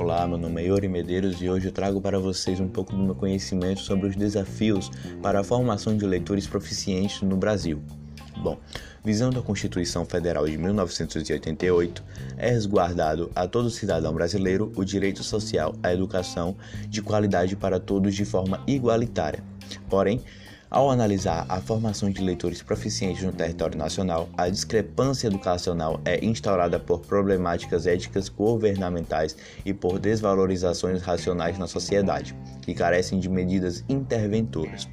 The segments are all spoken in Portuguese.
Olá, meu nome é Yuri Medeiros e hoje eu trago para vocês um pouco do meu conhecimento sobre os desafios para a formação de leitores proficientes no Brasil. Bom, visando a Constituição Federal de 1988, é resguardado a todo cidadão brasileiro o direito social à educação de qualidade para todos de forma igualitária. Porém, ao analisar a formação de leitores proficientes no território nacional, a discrepância educacional é instaurada por problemáticas éticas governamentais e por desvalorizações racionais na sociedade, que carecem de medidas interventoras.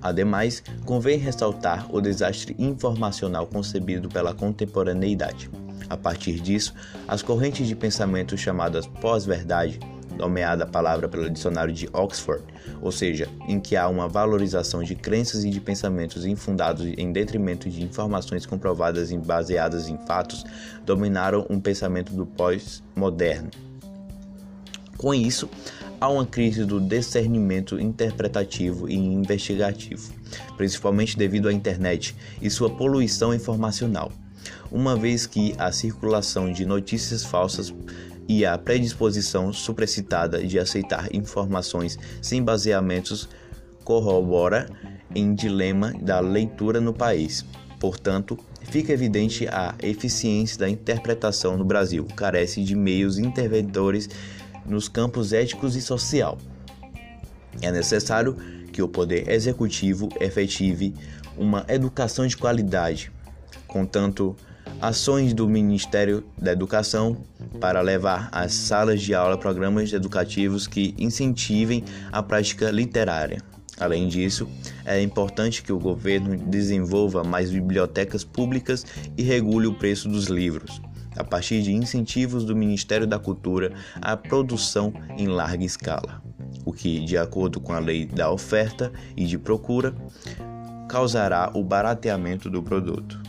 Ademais, convém ressaltar o desastre informacional concebido pela contemporaneidade. A partir disso, as correntes de pensamento chamadas pós-verdade nomeada palavra pelo dicionário de Oxford, ou seja, em que há uma valorização de crenças e de pensamentos infundados em detrimento de informações comprovadas e baseadas em fatos, dominaram um pensamento do pós-moderno. Com isso, há uma crise do discernimento interpretativo e investigativo, principalmente devido à internet e sua poluição informacional, uma vez que a circulação de notícias falsas e a predisposição supracitada de aceitar informações sem baseamentos corrobora em dilema da leitura no país. Portanto, fica evidente a eficiência da interpretação no Brasil, carece de meios interventores nos campos éticos e social. É necessário que o poder executivo efetive uma educação de qualidade, contanto ações do Ministério da Educação para levar às salas de aula programas educativos que incentivem a prática literária. Além disso, é importante que o governo desenvolva mais bibliotecas públicas e regule o preço dos livros, a partir de incentivos do Ministério da Cultura à produção em larga escala, o que, de acordo com a lei da oferta e de procura, causará o barateamento do produto.